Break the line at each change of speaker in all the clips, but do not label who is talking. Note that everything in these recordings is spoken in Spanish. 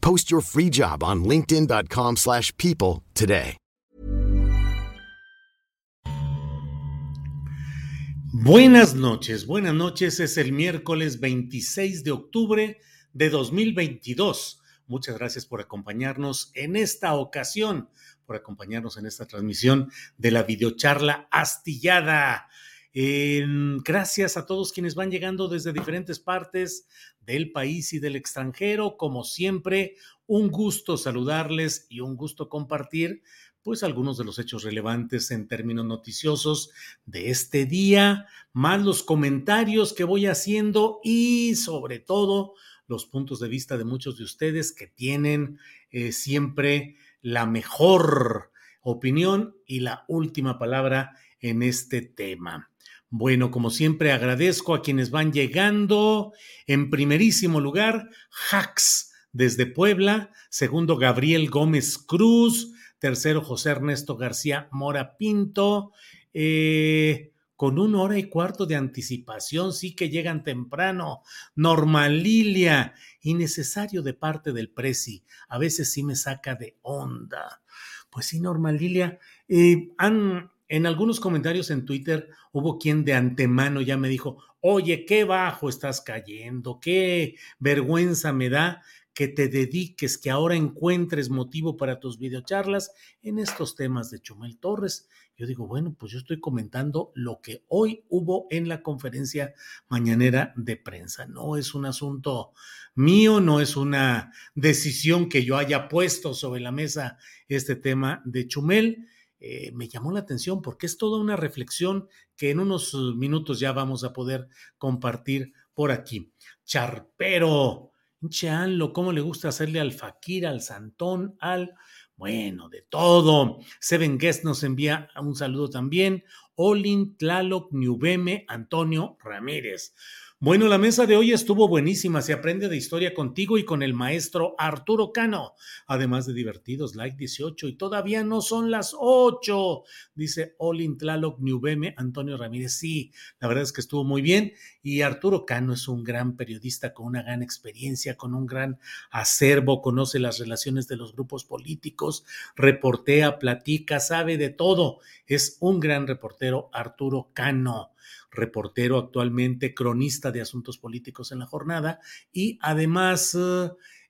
Post your free job on linkedin.com/people slash people today.
Buenas noches, buenas noches. Es el miércoles 26 de octubre de 2022. Muchas gracias por acompañarnos en esta ocasión, por acompañarnos en esta transmisión de la videocharla astillada. Gracias a todos quienes van llegando desde diferentes partes del país y del extranjero. Como siempre, un gusto saludarles y un gusto compartir pues algunos de los hechos relevantes en términos noticiosos de este día, más los comentarios que voy haciendo y sobre todo los puntos de vista de muchos de ustedes que tienen eh, siempre la mejor opinión y la última palabra en este tema. Bueno, como siempre, agradezco a quienes van llegando. En primerísimo lugar, Hacks desde Puebla. Segundo, Gabriel Gómez Cruz tercero José Ernesto García Mora Pinto, eh, con una hora y cuarto de anticipación, sí que llegan temprano. Norma Lilia, innecesario de parte del Prezi, a veces sí me saca de onda. Pues sí, Norma Lilia, eh, han, en algunos comentarios en Twitter hubo quien de antemano ya me dijo, oye, qué bajo estás cayendo, qué vergüenza me da que te dediques, que ahora encuentres motivo para tus videocharlas en estos temas de Chumel Torres. Yo digo, bueno, pues yo estoy comentando lo que hoy hubo en la conferencia mañanera de prensa. No es un asunto mío, no es una decisión que yo haya puesto sobre la mesa este tema de Chumel. Eh, me llamó la atención porque es toda una reflexión que en unos minutos ya vamos a poder compartir por aquí. Charpero, Cheanlo, ¿cómo le gusta hacerle al Fakir, al Santón, al... Bueno, de todo. Seven Guest nos envía un saludo también. Olin Tlaloc Niubeme Antonio Ramírez. Bueno, la mesa de hoy estuvo buenísima. Se aprende de historia contigo y con el maestro Arturo Cano. Además de divertidos, like 18 y todavía no son las 8, dice Olin Tlaloc Niubeme Antonio Ramírez. Sí, la verdad es que estuvo muy bien. Y Arturo Cano es un gran periodista con una gran experiencia, con un gran acervo, conoce las relaciones de los grupos políticos, reportea, platica, sabe de todo. Es un gran reportero Arturo Cano reportero actualmente, cronista de asuntos políticos en la jornada y además,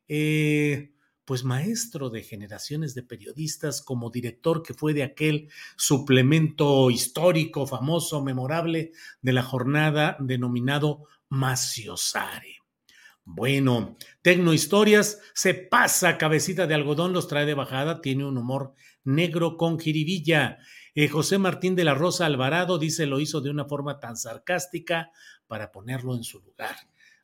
eh, pues maestro de generaciones de periodistas como director que fue de aquel suplemento histórico, famoso, memorable de la jornada denominado Maciosare. Bueno, Tecnohistorias se pasa cabecita de algodón, los trae de bajada, tiene un humor negro con jiribilla. Eh, José Martín de la Rosa Alvarado dice lo hizo de una forma tan sarcástica para ponerlo en su lugar.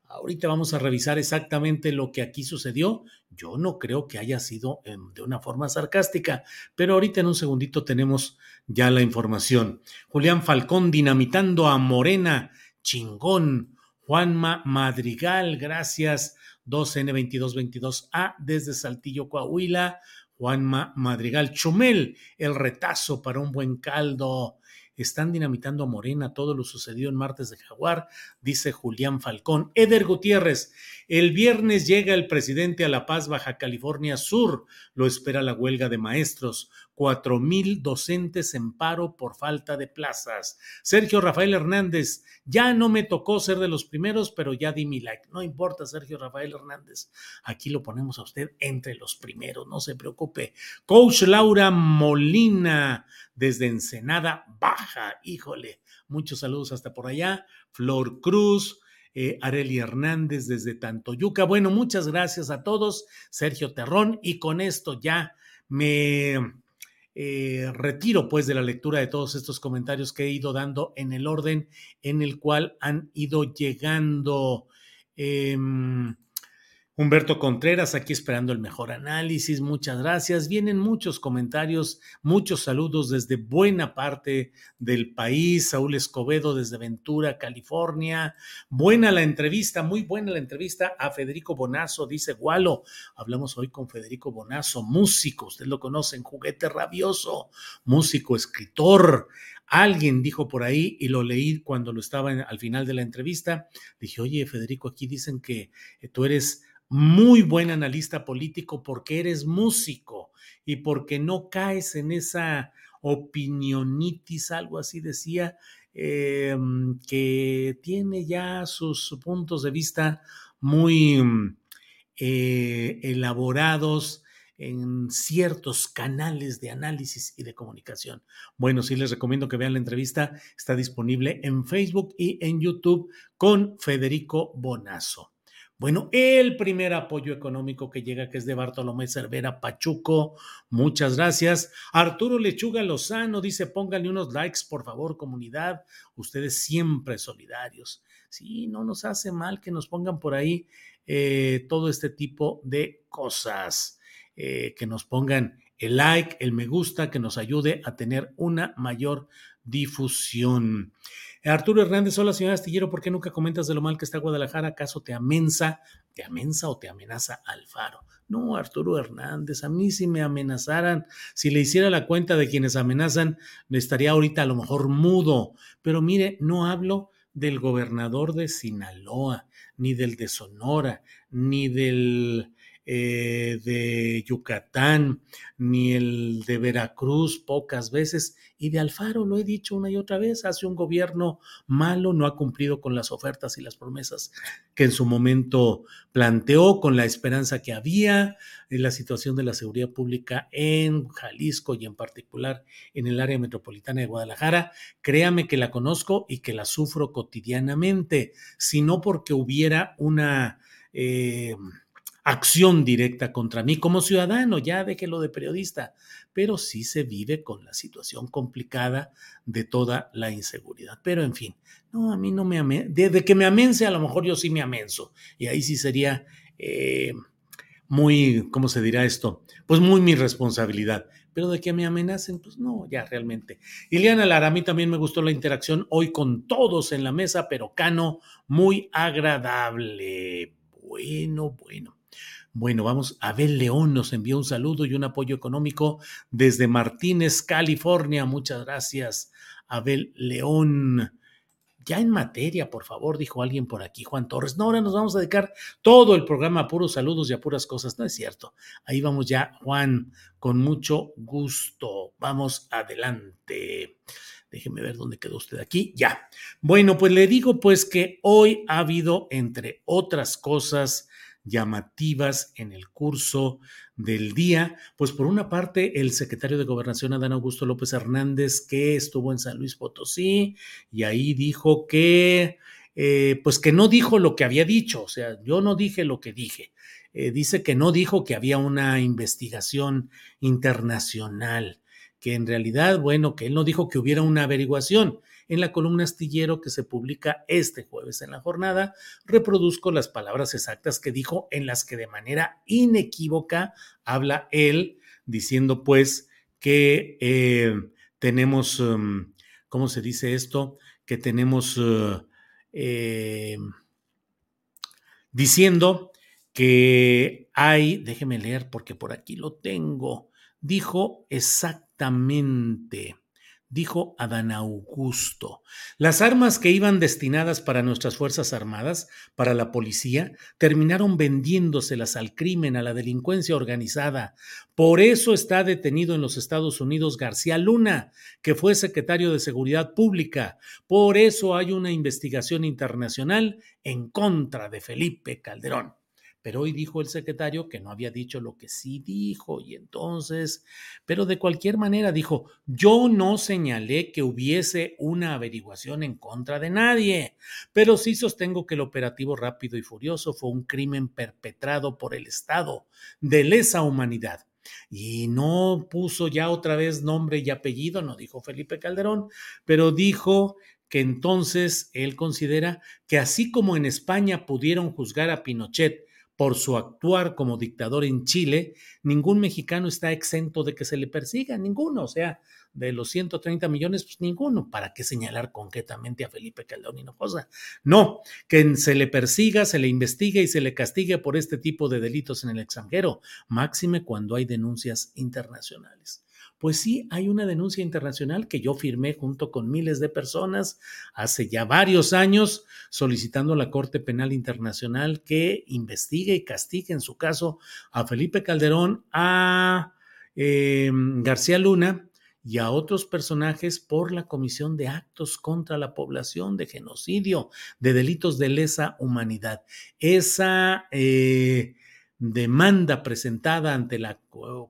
Ahorita vamos a revisar exactamente lo que aquí sucedió. Yo no creo que haya sido em, de una forma sarcástica, pero ahorita en un segundito tenemos ya la información. Julián Falcón dinamitando a Morena, chingón. Juanma Madrigal, gracias. 2N2222A desde Saltillo, Coahuila. Juanma Madrigal Chumel, el retazo para un buen caldo. están dinamitando a Morena, todo lo sucedió en martes de Jaguar, dice Julián Falcón. Eder Gutiérrez, el viernes llega el presidente a La Paz, Baja California Sur, lo espera la huelga de maestros cuatro mil docentes en paro por falta de plazas. Sergio Rafael Hernández, ya no me tocó ser de los primeros, pero ya di mi like. No importa, Sergio Rafael Hernández. Aquí lo ponemos a usted entre los primeros, no se preocupe. Coach Laura Molina, desde Ensenada Baja, híjole. Muchos saludos hasta por allá. Flor Cruz, eh, Areli Hernández desde Tantoyuca. Bueno, muchas gracias a todos. Sergio Terrón, y con esto ya me eh, retiro pues de la lectura de todos estos comentarios que he ido dando en el orden en el cual han ido llegando. Em, Humberto Contreras, aquí esperando el mejor análisis. Muchas gracias. Vienen muchos comentarios, muchos saludos desde buena parte del país. Saúl Escobedo desde Ventura, California. Buena la entrevista, muy buena la entrevista a Federico Bonazo, dice Gualo. Hablamos hoy con Federico Bonazo, músico, usted lo conocen, juguete rabioso, músico, escritor. Alguien dijo por ahí, y lo leí cuando lo estaba al final de la entrevista, dije, oye, Federico, aquí dicen que tú eres muy buen analista político porque eres músico y porque no caes en esa opinionitis, algo así decía, em, que tiene ya sus puntos de vista muy eh, elaborados en ciertos canales de análisis y de comunicación. Bueno, sí les recomiendo que vean la entrevista, está disponible en Facebook y en YouTube con Federico Bonazo. Bueno, el primer apoyo económico que llega, que es de Bartolomé Cervera Pachuco. Muchas gracias. Arturo Lechuga Lozano dice: pónganle unos likes, por favor, comunidad. Ustedes siempre solidarios. Sí, no nos hace mal que nos pongan por ahí eh, todo este tipo de cosas. Eh, que nos pongan el like, el me gusta, que nos ayude a tener una mayor difusión. Arturo Hernández, hola señora Astillero, ¿por qué nunca comentas de lo mal que está Guadalajara? ¿Acaso te amenaza, te amenaza o te amenaza Alfaro? No, Arturo Hernández, a mí si me amenazaran, si le hiciera la cuenta de quienes amenazan, me estaría ahorita a lo mejor mudo. Pero mire, no hablo del gobernador de Sinaloa, ni del de Sonora, ni del eh, de Yucatán, ni el de Veracruz pocas veces, y de Alfaro, lo he dicho una y otra vez, hace un gobierno malo, no ha cumplido con las ofertas y las promesas que en su momento planteó, con la esperanza que había, en la situación de la seguridad pública en Jalisco y en particular en el área metropolitana de Guadalajara. Créame que la conozco y que la sufro cotidianamente, sino porque hubiera una... Eh, acción directa contra mí como ciudadano, ya déjelo de periodista, pero sí se vive con la situación complicada de toda la inseguridad. Pero en fin, no, a mí no me amense, de, que me amense, a lo mejor yo sí me amenso, y ahí sí sería eh, muy, ¿cómo se dirá esto? Pues muy mi responsabilidad. Pero de que me amenacen, pues no, ya realmente. Iliana Lara, a mí también me gustó la interacción hoy con todos en la mesa, pero Cano, muy agradable. Bueno, bueno. Bueno, vamos, Abel León nos envió un saludo y un apoyo económico desde Martínez, California. Muchas gracias, Abel León. Ya en materia, por favor, dijo alguien por aquí, Juan Torres. No, ahora nos vamos a dedicar todo el programa a puros saludos y a puras cosas. No es cierto. Ahí vamos ya, Juan, con mucho gusto. Vamos adelante. Déjeme ver dónde quedó usted aquí. Ya. Bueno, pues le digo pues que hoy ha habido, entre otras cosas, llamativas en el curso del día. Pues por una parte, el secretario de Gobernación, Adán Augusto López Hernández, que estuvo en San Luis Potosí y ahí dijo que, eh, pues que no dijo lo que había dicho, o sea, yo no dije lo que dije. Eh, dice que no dijo que había una investigación internacional, que en realidad, bueno, que él no dijo que hubiera una averiguación, en la columna astillero que se publica este jueves en la jornada, reproduzco las palabras exactas que dijo en las que de manera inequívoca habla él, diciendo pues que eh, tenemos, um, ¿cómo se dice esto? Que tenemos... Uh, eh, diciendo que hay, déjeme leer porque por aquí lo tengo, dijo exactamente, dijo Adán Augusto. Las armas que iban destinadas para nuestras Fuerzas Armadas, para la policía, terminaron vendiéndoselas al crimen, a la delincuencia organizada. Por eso está detenido en los Estados Unidos García Luna, que fue secretario de Seguridad Pública. Por eso hay una investigación internacional en contra de Felipe Calderón pero hoy dijo el secretario que no había dicho lo que sí dijo y entonces, pero de cualquier manera dijo, yo no señalé que hubiese una averiguación en contra de nadie, pero sí sostengo que el operativo rápido y furioso fue un crimen perpetrado por el Estado de lesa humanidad. Y no puso ya otra vez nombre y apellido, no dijo Felipe Calderón, pero dijo que entonces él considera que así como en España pudieron juzgar a Pinochet por su actuar como dictador en Chile, ningún mexicano está exento de que se le persiga, ninguno, o sea, de los 130 millones, pues ninguno. ¿Para qué señalar concretamente a Felipe Calderón cosa? No, que se le persiga, se le investigue y se le castigue por este tipo de delitos en el extranjero, máxime cuando hay denuncias internacionales. Pues sí, hay una denuncia internacional que yo firmé junto con miles de personas hace ya varios años solicitando a la Corte Penal Internacional que investigue y castigue en su caso a Felipe Calderón, a eh, García Luna y a otros personajes por la comisión de actos contra la población, de genocidio, de delitos de lesa humanidad. Esa... Eh, demanda presentada ante la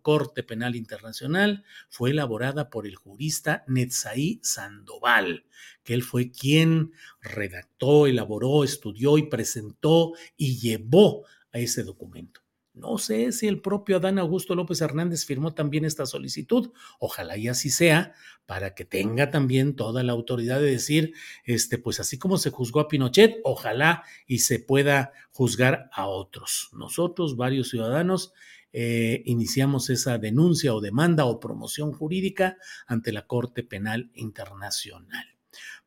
Corte Penal Internacional fue elaborada por el jurista Netzaí Sandoval, que él fue quien redactó, elaboró, estudió y presentó y llevó a ese documento. No sé si el propio Adán Augusto López Hernández firmó también esta solicitud. Ojalá y así sea, para que tenga también toda la autoridad de decir, este, pues así como se juzgó a Pinochet, ojalá y se pueda juzgar a otros. Nosotros, varios ciudadanos, eh, iniciamos esa denuncia o demanda o promoción jurídica ante la Corte Penal Internacional.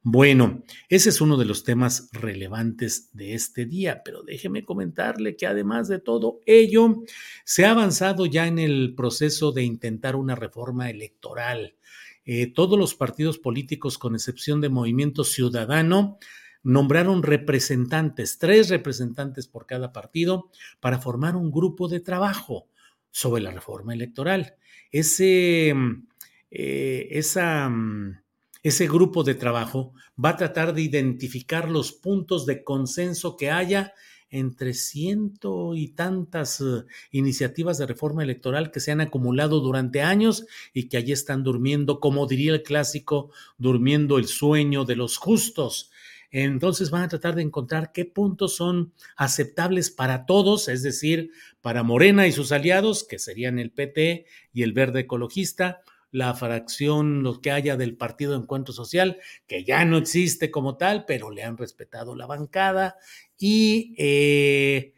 Bueno, ese es uno de los temas relevantes de este día, pero déjeme comentarle que además de todo ello, se ha avanzado ya en el proceso de intentar una reforma electoral. Eh, todos los partidos políticos, con excepción de Movimiento Ciudadano, nombraron representantes, tres representantes por cada partido, para formar un grupo de trabajo sobre la reforma electoral. Ese, mm, eh, esa mm, ese grupo de trabajo va a tratar de identificar los puntos de consenso que haya entre ciento y tantas eh, iniciativas de reforma electoral que se han acumulado durante años y que allí están durmiendo, como diría el clásico, durmiendo el sueño de los justos. Entonces van a tratar de encontrar qué puntos son aceptables para todos, es decir, para Morena y sus aliados, que serían el PT y el Verde Ecologista, la fracción, lo que haya del Partido Encuentro Social, que ya no existe como tal, pero le han respetado la bancada, y eh,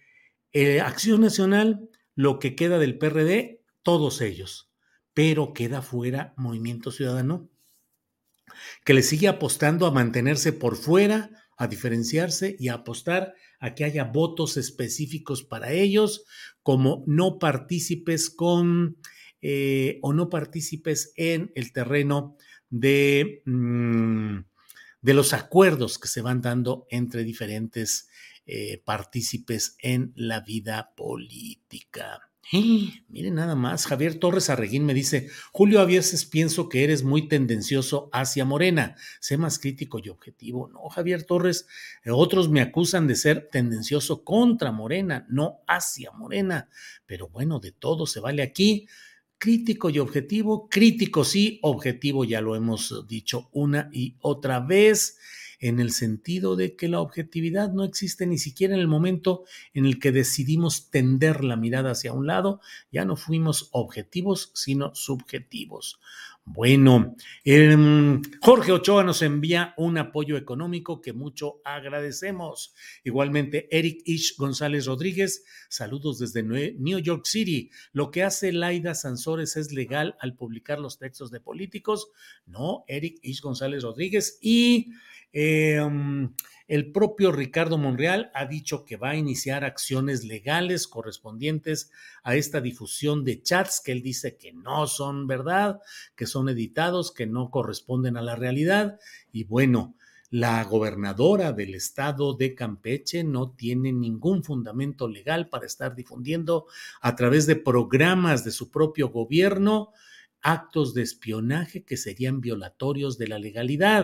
eh, Acción Nacional, lo que queda del PRD, todos ellos, pero queda fuera Movimiento Ciudadano, que le sigue apostando a mantenerse por fuera, a diferenciarse y a apostar a que haya votos específicos para ellos como no partícipes con eh, o no participes en el terreno de, mm, de los acuerdos que se van dando entre diferentes eh, partícipes en la vida política. miren nada más, Javier Torres Arreguín me dice, Julio, a veces pienso que eres muy tendencioso hacia Morena, sé más crítico y objetivo. No, Javier Torres, eh, otros me acusan de ser tendencioso contra Morena, no hacia Morena, pero bueno, de todo se vale aquí crítico y objetivo, crítico sí, objetivo ya lo hemos dicho una y otra vez, en el sentido de que la objetividad no existe ni siquiera en el momento en el que decidimos tender la mirada hacia un lado, ya no fuimos objetivos, sino subjetivos. Bueno, em, Jorge Ochoa nos envía un apoyo económico que mucho agradecemos. Igualmente, Eric Ish González Rodríguez, saludos desde New York City. Lo que hace Laida Sansores es legal al publicar los textos de políticos. No, Eric Ish González Rodríguez. Y Em, el propio Ricardo Monreal ha dicho que va a iniciar acciones legales correspondientes a esta difusión de chats que él dice que no son verdad, que son editados, que no corresponden a la realidad. Y bueno, la gobernadora del estado de Campeche no tiene ningún fundamento legal para estar difundiendo a través de programas de su propio gobierno actos de espionaje que serían violatorios de la legalidad.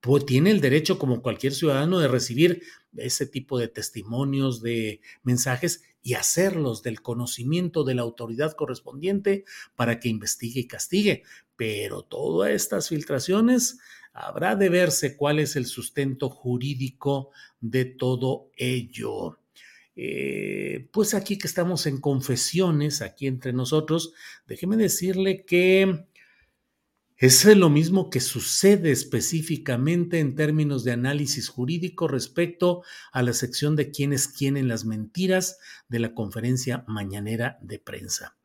Pues tiene el derecho como cualquier ciudadano de recibir ese tipo de testimonios, de mensajes y hacerlos del conocimiento de la autoridad correspondiente para que investigue y castigue. Pero todas estas filtraciones habrá de verse cuál es el sustento jurídico de todo ello. Eh, pues aquí que estamos en confesiones, aquí entre nosotros, déjeme decirle que es lo mismo que sucede específicamente en términos de análisis jurídico respecto a la sección de quién es quién en las mentiras de la conferencia mañanera de prensa.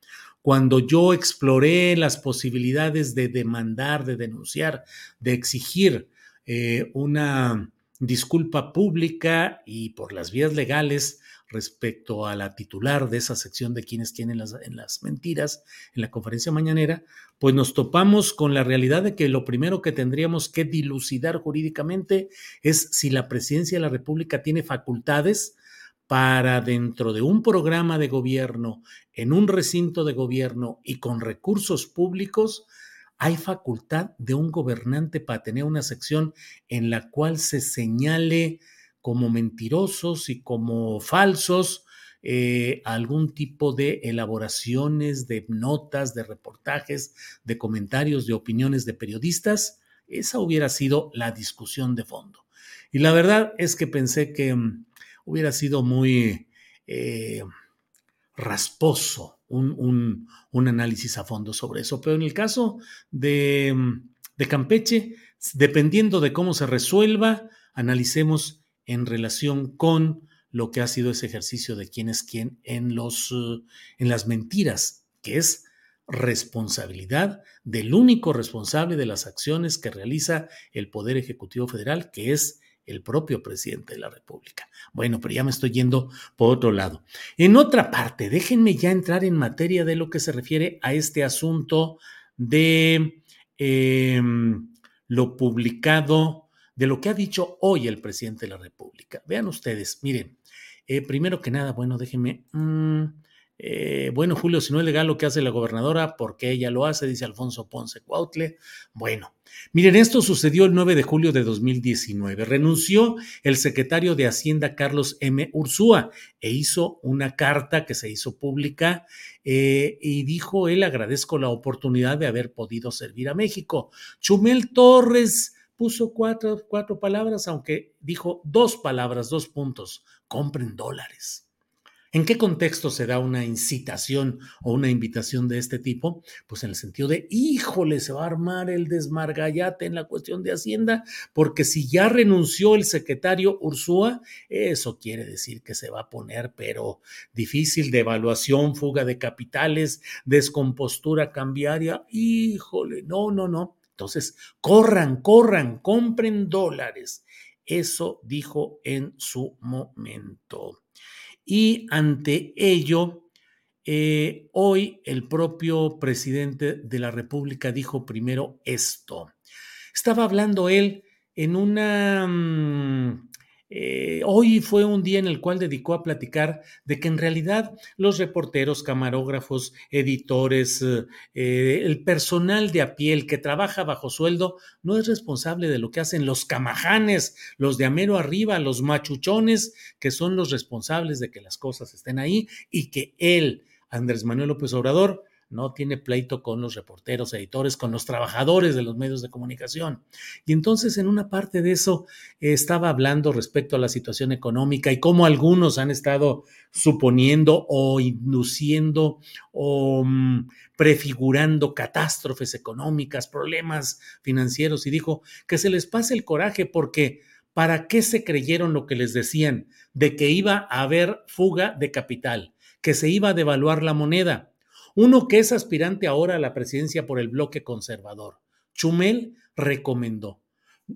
Cuando yo exploré las posibilidades de demandar, de denunciar, de exigir eh, una disculpa pública y por las vías legales respecto a la titular de esa sección de quienes tienen las, en las mentiras en la conferencia mañanera, pues nos topamos con la realidad de que lo primero que tendríamos que dilucidar jurídicamente es si la presidencia de la República tiene facultades para dentro de un programa de gobierno, en un recinto de gobierno y con recursos públicos, hay facultad de un gobernante para tener una sección en la cual se señale como mentirosos y como falsos eh, algún tipo de elaboraciones, de notas, de reportajes, de comentarios, de opiniones de periodistas, esa hubiera sido la discusión de fondo. Y la verdad es que pensé que mm, hubiera sido muy eh, rasposo un, un, análisis a fondo sobre eso. Pero en el caso de, de Campeche, dependiendo de cómo se resuelva, analicemos en relación con lo que ha sido ese ejercicio de quién es quién en, los, eh, en las mentiras, que es responsabilidad del único responsable de las acciones que realiza el Poder Ejecutivo Federal, que es el propio presidente de la República. Bueno, pero ya me estoy yendo por otro lado. En otra parte, déjenme ya entrar en materia de lo que se refiere a este asunto de em, lo publicado de lo que ha dicho hoy el presidente de la República. Vean ustedes, miren, eh, primero que nada, bueno, déjenme... Mm, eh, bueno, Julio, si no es legal lo que hace la gobernadora, ¿por qué ella lo hace? Dice Alfonso Ponce Cuautle. Bueno, miren, esto sucedió el 9 de julio de 2019. Renunció el secretario de Hacienda Carlos M. Ursúa e hizo una carta que se hizo pública eh, y dijo él agradezco la oportunidad de haber podido servir a México. Chumel Torres puso cuatro, cuatro palabras, aunque dijo dos palabras, dos puntos, compren dólares. ¿En qué contexto se da una incitación o una invitación de este tipo? Pues en el sentido de, híjole, se va a armar el desmargallate en la cuestión de Hacienda, porque si ya renunció el secretario Ursúa, eso quiere decir que se va a poner, pero difícil de evaluación, fuga de capitales, descompostura cambiaria, híjole, no, no, no. Entonces, corran, corran, compren dólares. Eso dijo en su momento. Y ante ello, eh, hoy el propio presidente de la República dijo primero esto. Estaba hablando él en una... Mm, eh, hoy fue un día en el cual dedicó a platicar de que en realidad los reporteros, camarógrafos, editores, eh, el personal de a pie, el que trabaja bajo sueldo, no es responsable de lo que hacen los camajanes, los de amero arriba, los machuchones, que son los responsables de que las cosas estén ahí y que él, Andrés Manuel López Obrador, no tiene pleito con los reporteros, editores, con los trabajadores de los medios de comunicación. Y entonces en una parte de eso estaba hablando respecto a la situación económica y cómo algunos han estado suponiendo o induciendo o mm, prefigurando catástrofes económicas, problemas financieros y dijo que se les pase el coraje porque ¿para qué se creyeron lo que les decían de que iba a haber fuga de capital, que se iba a devaluar la moneda? Uno que es aspirante ahora a la presidencia por el bloque conservador. Chumel recomendó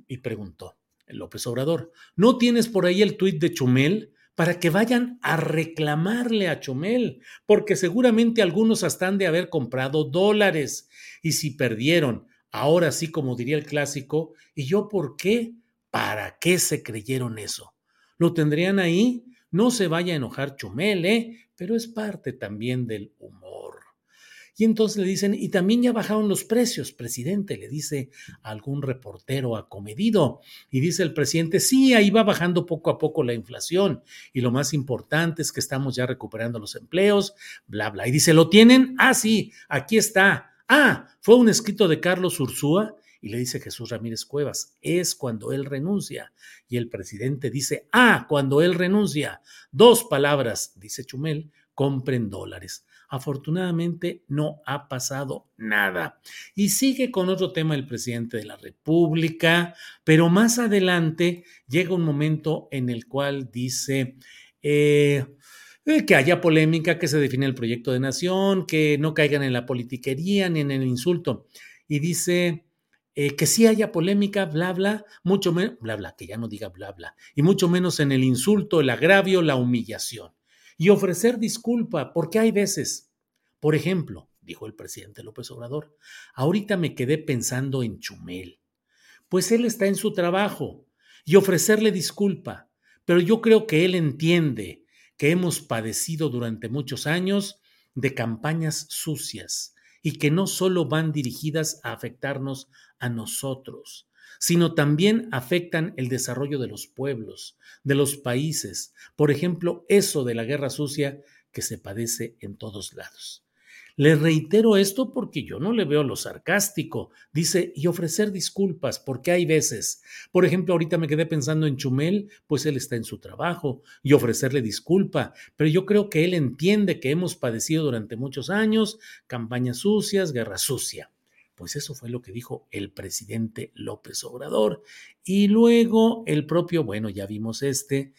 y preguntó, López Obrador, ¿no tienes por ahí el tuit de Chumel? Para que vayan a reclamarle a Chumel, porque seguramente algunos hasta de haber comprado dólares. Y si perdieron, ahora sí, como diría el clásico, ¿y yo por qué? ¿Para qué se creyeron eso? ¿Lo tendrían ahí? No se vaya a enojar Chumel, ¿eh? Pero es parte también del humor. Y entonces le dicen, y también ya bajaron los precios, presidente, le dice algún reportero acomedido. Y dice el presidente, sí, ahí va bajando poco a poco la inflación. Y lo más importante es que estamos ya recuperando los empleos, bla, bla. Y dice, ¿lo tienen? Ah, sí, aquí está. Ah, fue un escrito de Carlos Ursúa. Y le dice Jesús Ramírez Cuevas, es cuando él renuncia. Y el presidente dice, ah, cuando él renuncia. Dos palabras, dice Chumel, compren dólares. Afortunadamente no ha pasado nada. Y sigue con otro tema el presidente de la República, pero más adelante llega un momento en el cual dice... Eh, eh, que haya polémica, que se define el proyecto de nación, que no caigan en la politiquería ni en el insulto. Y dice eh, que sí haya polémica, bla, bla, mucho menos, bla, bla, que ya no diga bla, bla, y mucho menos en el insulto, el agravio, la humillación y ofrecer disculpa, porque hay veces, por ejemplo, dijo el presidente López Obrador, ahorita me quedé pensando en Chumel, pues él está en su trabajo y ofrecerle disculpa, pero yo creo que él entiende que hemos padecido durante muchos años de campañas sucias y que no solo van dirigidas a afectarnos a nosotros, sino también afectan el desarrollo de los pueblos, de los países. Por ejemplo, eso de la guerra sucia que se padece en todos lados. Le reitero esto porque yo no le veo lo sarcástico. Dice, y ofrecer disculpas, porque hay veces. Por ejemplo, ahorita me quedé pensando en Chumel, pues él está en su trabajo, y ofrecerle disculpa. Pero yo creo que él entiende que hemos padecido durante muchos años campañas sucias, guerra sucia. Pues eso fue lo que dijo el presidente López Obrador. Y luego el propio, bueno, ya vimos este,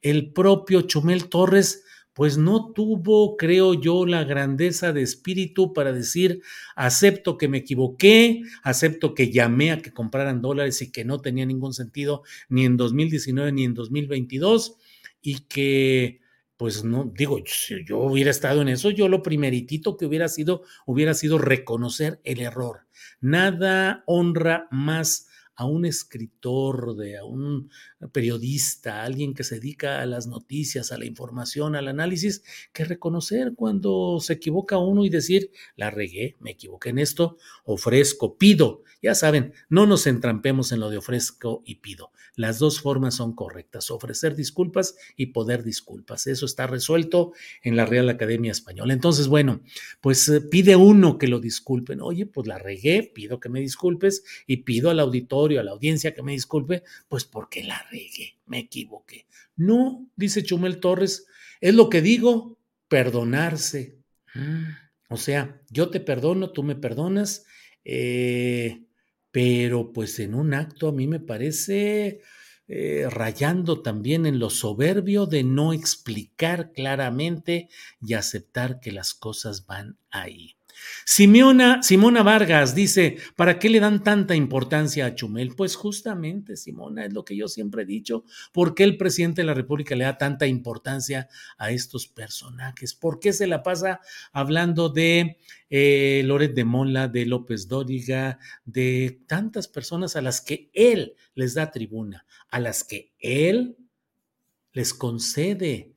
el propio Chumel Torres, pues no tuvo, creo yo, la grandeza de espíritu para decir, acepto que me equivoqué, acepto que llamé a que compraran dólares y que no tenía ningún sentido ni en 2019 ni en 2022 y que pues no, digo, si yo hubiera estado en eso, yo lo primeritito que hubiera sido, hubiera sido reconocer el error. Nada honra más a un escritor, de, a un periodista, a alguien que se dedica a las noticias, a la información, al análisis, que reconocer cuando se equivoca uno y decir, la regué, me equivoqué en esto, ofrezco, pido. Ya saben, no nos entrampemos en lo de ofrezco y pido. Las dos formas son correctas, ofrecer disculpas y poder disculpas. Eso está resuelto en la Real Academia Española. Entonces, bueno, pues eh, pide uno que lo disculpen. Oye, pues la regué, pido que me disculpes y pido al a la audiencia que me disculpe, pues porque la regué, me equivoqué. No, dice Chumel Torres, es lo que digo, perdonarse. Mm, o sea, yo te perdono, tú me perdonas. Eh, pero pues en un acto a mí me parece eh, rayando también en lo soberbio de no explicar claramente y aceptar que las cosas van ahí. Simona, Vargas dice, ¿para qué le dan tanta importancia a Chumel? Pues justamente, Simona, es lo que yo siempre he dicho, ¿por qué el presidente de la República le da tanta importancia a estos personajes? ¿Por qué se la pasa hablando de eh, Loret de Mola, de López Dóriga, de tantas personas a las que él les da tribuna, a las que él les concede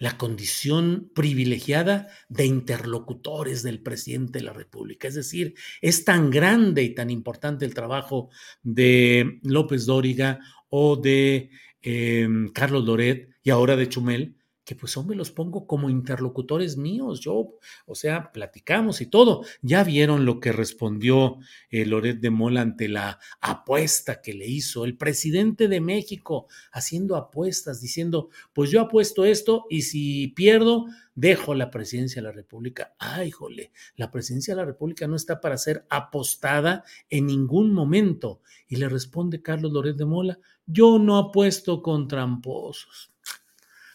la condición privilegiada de interlocutores del presidente de la República. Es decir, es tan grande y tan importante el trabajo de López Dóriga o de em, Carlos Loret y ahora de Chumel, que pues hombre los pongo como interlocutores míos, yo, o sea, platicamos y todo. Ya vieron lo que respondió eh, Loret de Mola ante la apuesta que le hizo el presidente de México, haciendo apuestas, diciendo, pues yo apuesto esto y si pierdo, dejo la presidencia de la República. Ay, jole, la presidencia de la República no está para ser apostada en ningún momento. Y le responde Carlos Loret de Mola, yo no apuesto con tramposos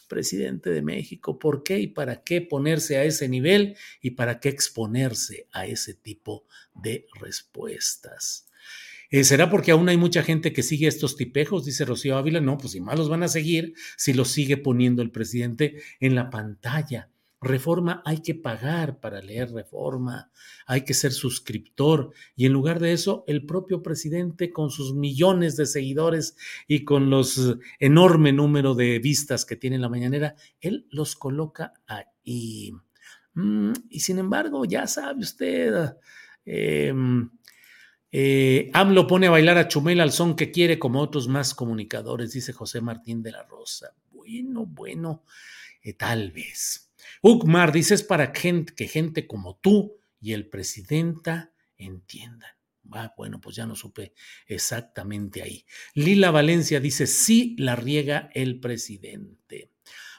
presidente de México. ¿Por qué y para qué ponerse a ese nivel y para qué exponerse a ese tipo de respuestas? Eh, ¿Será porque aún hay mucha gente que sigue estos tipejos? Dice Rocío Ávila. No, pues si más los van a seguir si los sigue poniendo el presidente en la pantalla. Reforma hay que pagar para leer reforma, hay que ser suscriptor y en lugar de eso el propio presidente con sus millones de seguidores y con los enorme número de vistas que tiene en la mañanera, él los coloca ahí. Mm, y sin embargo, ya sabe usted, eh, eh, AMLO pone a bailar a Chumel al son que quiere como otros más comunicadores, dice José Martín de la Rosa. Bueno, bueno, eh, tal vez. Ukmar dices para que gente como tú y el presidenta entiendan. Ah, bueno, pues ya no supe exactamente ahí. Lila Valencia dice, sí la riega el presidente.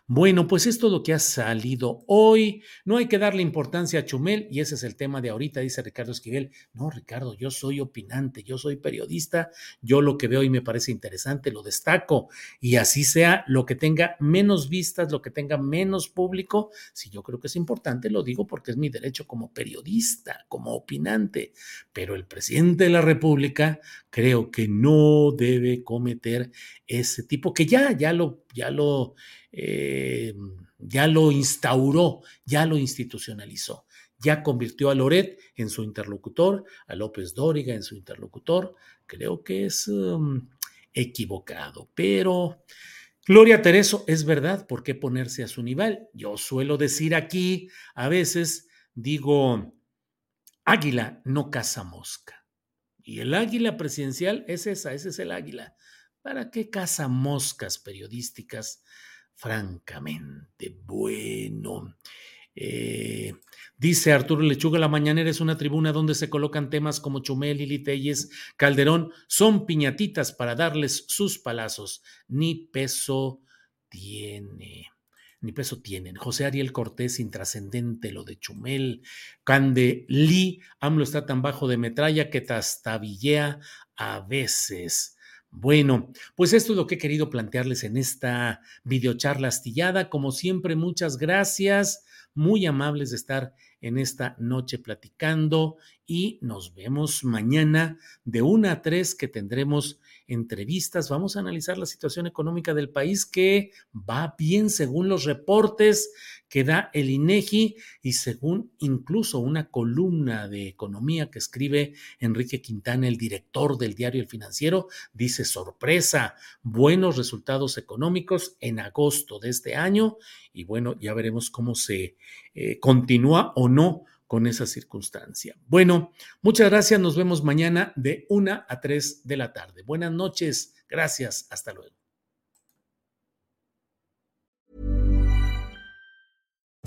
Bueno, pues es todo lo que ha salido hoy. No hay que darle importancia a Chumel y ese es el tema de ahorita, dice Ricardo Esquivel. No, Ricardo, yo soy opinante, yo soy periodista, yo lo que veo y me parece interesante lo destaco y así sea lo que tenga menos vistas, lo que tenga menos público, si yo creo que es importante, lo digo porque es mi derecho como periodista, como opinante, pero el presidente de la República creo que no debe cometer ese tipo que ya, ya lo, ya lo eh, ya lo instauró, ya lo institucionalizó, ya convirtió a Loret en su interlocutor, a López Dóriga en su interlocutor. Creo que es um, equivocado, pero Gloria Tereso, es verdad, ¿por qué ponerse a su nivel? Yo suelo decir aquí, a veces digo, águila no caza mosca. Y el águila presidencial es esa, ese es el águila. ¿Para qué caza moscas periodísticas? francamente bueno. Eh, dice Arturo Lechuga, la mañanera es una tribuna donde se colocan temas como Chumel, y Telles, Calderón, son piñatitas para darles sus palazos. Ni peso tiene. Ni peso tienen. José Ariel Cortés, intrascendente lo de Chumel. Cande Lee, AMLO está tan bajo de metralla que tastabillea a veces. Bueno, pues esto es lo que he querido plantearles en esta videocharla astillada. Como siempre, muchas gracias. Muy amables de estar en esta noche platicando y nos vemos mañana de una a tres que tendremos entrevistas. Vamos a analizar la situación económica del país que va bien según los reportes que da el INEGI y según incluso una columna de economía que escribe Enrique Quintana, el director del diario El Financiero, dice sorpresa, buenos resultados económicos en agosto de este año y bueno, ya veremos cómo se eh, continúa o no con esa circunstancia. Bueno, muchas gracias. Nos vemos mañana de una a tres de la tarde. Buenas noches. Gracias. Hasta luego.